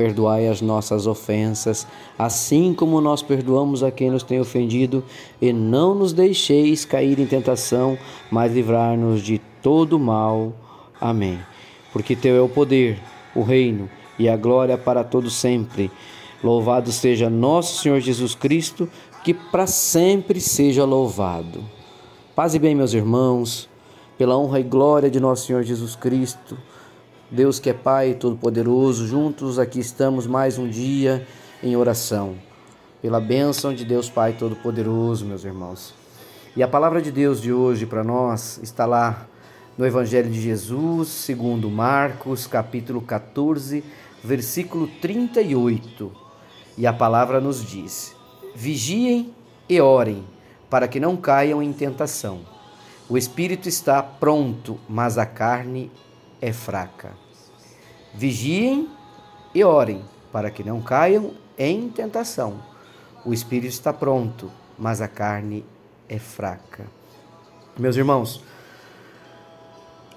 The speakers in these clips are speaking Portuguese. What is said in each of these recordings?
Perdoai as nossas ofensas, assim como nós perdoamos a quem nos tem ofendido, e não nos deixeis cair em tentação, mas livrar-nos de todo mal. Amém. Porque teu é o poder, o reino e a glória para todos sempre. Louvado seja nosso Senhor Jesus Cristo, que para sempre seja louvado. Paz e bem, meus irmãos, pela honra e glória de nosso Senhor Jesus Cristo Deus que é Pai Todo-Poderoso, juntos aqui estamos mais um dia em oração. Pela bênção de Deus Pai Todo-Poderoso, meus irmãos. E a palavra de Deus de hoje para nós está lá no Evangelho de Jesus, segundo Marcos, capítulo 14, versículo 38. E a palavra nos diz: Vigiem e orem, para que não caiam em tentação. O espírito está pronto, mas a carne é fraca. Vigiem e orem, para que não caiam em tentação. O espírito está pronto, mas a carne é fraca. Meus irmãos,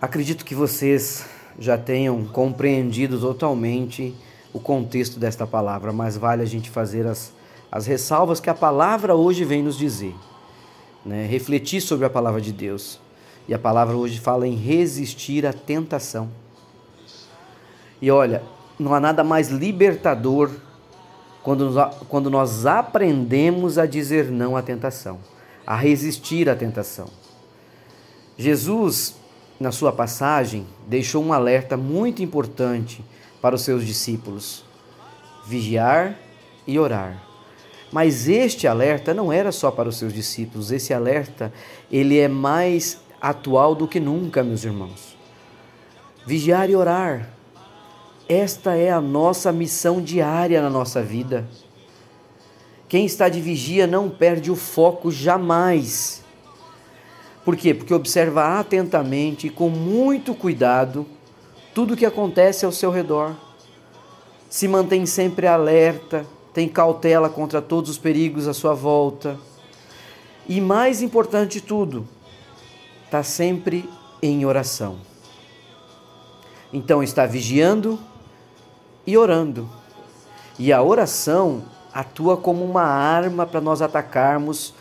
acredito que vocês já tenham compreendido totalmente o contexto desta palavra, mas vale a gente fazer as, as ressalvas que a palavra hoje vem nos dizer. Né? Refletir sobre a palavra de Deus. E a palavra hoje fala em resistir à tentação. E olha, não há nada mais libertador quando, quando nós aprendemos a dizer não à tentação, a resistir à tentação. Jesus, na sua passagem, deixou um alerta muito importante para os seus discípulos: vigiar e orar. Mas este alerta não era só para os seus discípulos, esse alerta ele é mais atual do que nunca, meus irmãos. Vigiar e orar. Esta é a nossa missão diária na nossa vida. Quem está de vigia não perde o foco jamais. Por quê? Porque observa atentamente e com muito cuidado tudo o que acontece ao seu redor. Se mantém sempre alerta, tem cautela contra todos os perigos à sua volta. E mais importante de tudo, está sempre em oração. Então está vigiando e orando. E a oração atua como uma arma para nós atacarmos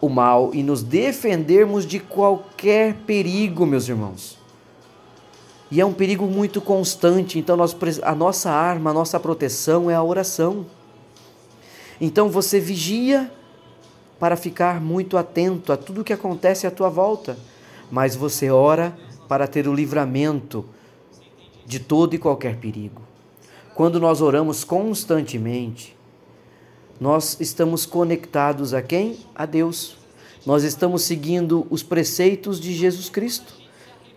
o mal e nos defendermos de qualquer perigo, meus irmãos. E é um perigo muito constante, então nós, a nossa arma, a nossa proteção é a oração. Então você vigia para ficar muito atento a tudo que acontece à tua volta mas você ora para ter o livramento de todo e qualquer perigo. Quando nós oramos constantemente, nós estamos conectados a quem? A Deus. Nós estamos seguindo os preceitos de Jesus Cristo,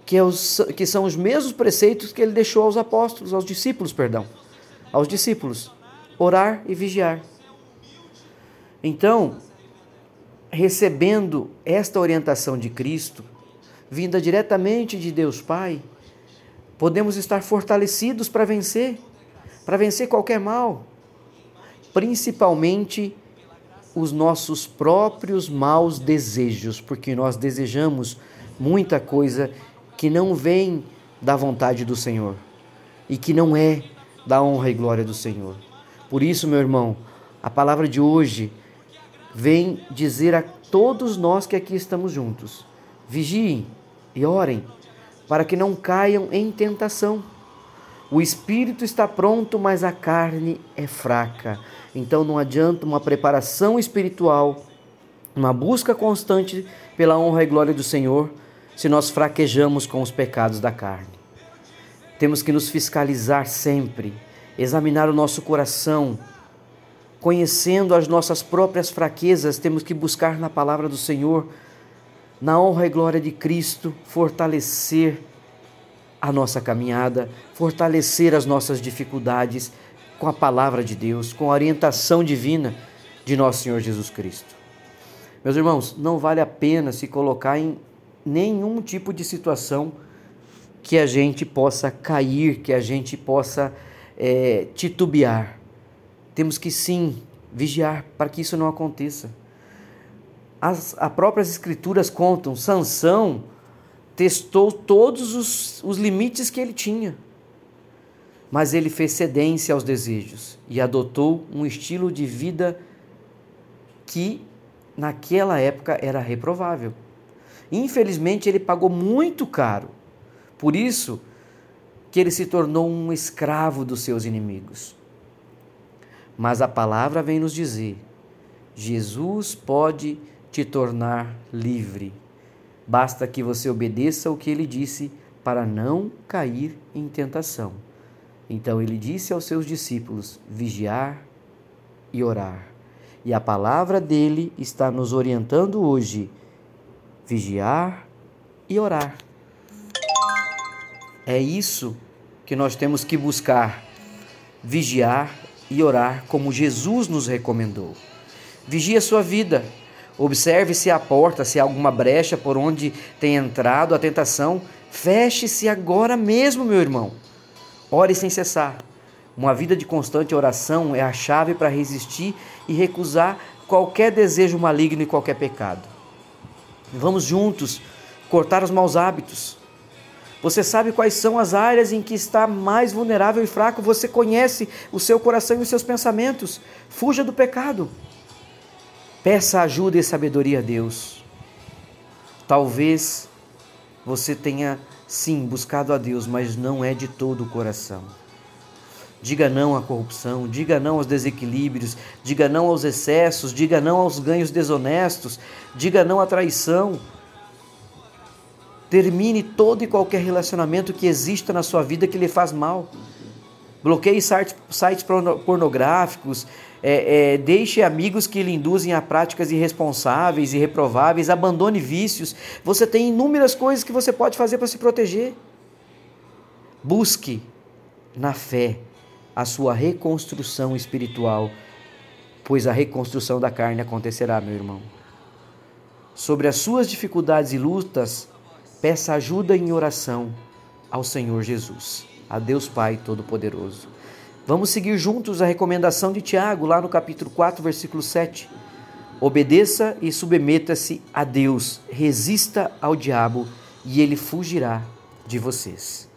que, é os, que são os mesmos preceitos que ele deixou aos apóstolos, aos discípulos, perdão, aos discípulos: orar e vigiar. Então, recebendo esta orientação de Cristo, vinda diretamente de Deus Pai, podemos estar fortalecidos para vencer, para vencer qualquer mal, principalmente os nossos próprios maus desejos, porque nós desejamos muita coisa que não vem da vontade do Senhor e que não é da honra e glória do Senhor. Por isso, meu irmão, a palavra de hoje vem dizer a todos nós que aqui estamos juntos: vigiem, e orem para que não caiam em tentação. O espírito está pronto, mas a carne é fraca. Então não adianta uma preparação espiritual, uma busca constante pela honra e glória do Senhor, se nós fraquejamos com os pecados da carne. Temos que nos fiscalizar sempre, examinar o nosso coração, conhecendo as nossas próprias fraquezas, temos que buscar na palavra do Senhor na honra e glória de Cristo, fortalecer a nossa caminhada, fortalecer as nossas dificuldades com a palavra de Deus, com a orientação divina, de nosso Senhor Jesus Cristo. Meus irmãos, não vale a pena se colocar em nenhum tipo de situação que a gente possa cair, que a gente possa é, titubear. Temos que sim vigiar para que isso não aconteça. As, as próprias escrituras contam, Sansão testou todos os, os limites que ele tinha, mas ele fez cedência aos desejos e adotou um estilo de vida que naquela época era reprovável. Infelizmente, ele pagou muito caro. Por isso que ele se tornou um escravo dos seus inimigos. Mas a palavra vem nos dizer: Jesus pode te tornar livre. Basta que você obedeça o que ele disse para não cair em tentação. Então ele disse aos seus discípulos: vigiar e orar. E a palavra dele está nos orientando hoje: vigiar e orar. É isso que nós temos que buscar: vigiar e orar como Jesus nos recomendou. Vigie a sua vida. Observe se há porta, se há alguma brecha por onde tem entrado a tentação. Feche-se agora mesmo, meu irmão. Ore sem cessar. Uma vida de constante oração é a chave para resistir e recusar qualquer desejo maligno e qualquer pecado. Vamos juntos cortar os maus hábitos, você sabe quais são as áreas em que está mais vulnerável e fraco. Você conhece o seu coração e os seus pensamentos. Fuja do pecado. Peça ajuda e sabedoria a Deus. Talvez você tenha, sim, buscado a Deus, mas não é de todo o coração. Diga não à corrupção, diga não aos desequilíbrios, diga não aos excessos, diga não aos ganhos desonestos, diga não à traição Termine todo e qualquer relacionamento que exista na sua vida que lhe faz mal. Bloqueie sites, pornográficos, é, é, deixe amigos que lhe induzem a práticas irresponsáveis e reprováveis, abandone vícios. Você tem inúmeras coisas que você pode fazer para se proteger. Busque na fé a sua reconstrução espiritual, pois a reconstrução da carne acontecerá, meu irmão. Sobre as suas dificuldades e lutas, Peça ajuda em oração ao Senhor Jesus, a Deus Pai Todo-Poderoso. Vamos seguir juntos a recomendação de Tiago, lá no capítulo 4, versículo 7. Obedeça e submeta-se a Deus, resista ao diabo e ele fugirá de vocês.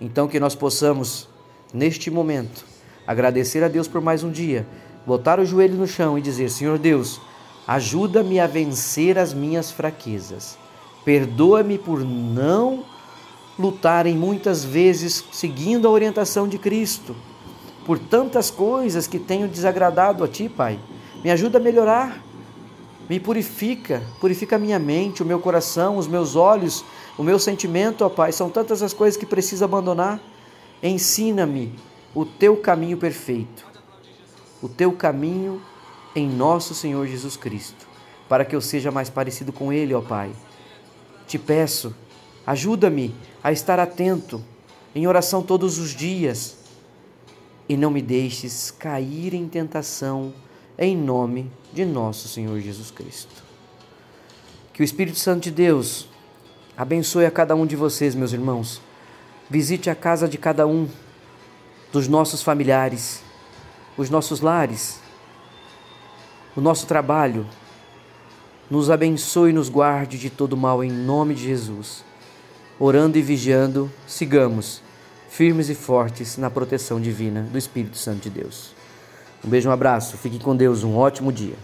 Então, que nós possamos, neste momento, agradecer a Deus por mais um dia, botar o joelho no chão e dizer: Senhor Deus, ajuda-me a vencer as minhas fraquezas Perdoa-me por não lutarem muitas vezes seguindo a orientação de Cristo, por tantas coisas que tenho desagradado a Ti, Pai. Me ajuda a melhorar, me purifica, purifica a minha mente, o meu coração, os meus olhos, o meu sentimento, ó Pai. São tantas as coisas que preciso abandonar. Ensina-me o Teu caminho perfeito, o Teu caminho em nosso Senhor Jesus Cristo, para que eu seja mais parecido com Ele, ó Pai te peço, ajuda-me a estar atento em oração todos os dias e não me deixes cair em tentação, em nome de nosso Senhor Jesus Cristo. Que o Espírito Santo de Deus abençoe a cada um de vocês, meus irmãos. Visite a casa de cada um dos nossos familiares, os nossos lares, o nosso trabalho, nos abençoe e nos guarde de todo mal em nome de Jesus. Orando e vigiando, sigamos firmes e fortes na proteção divina do Espírito Santo de Deus. Um beijo, um abraço, fique com Deus, um ótimo dia.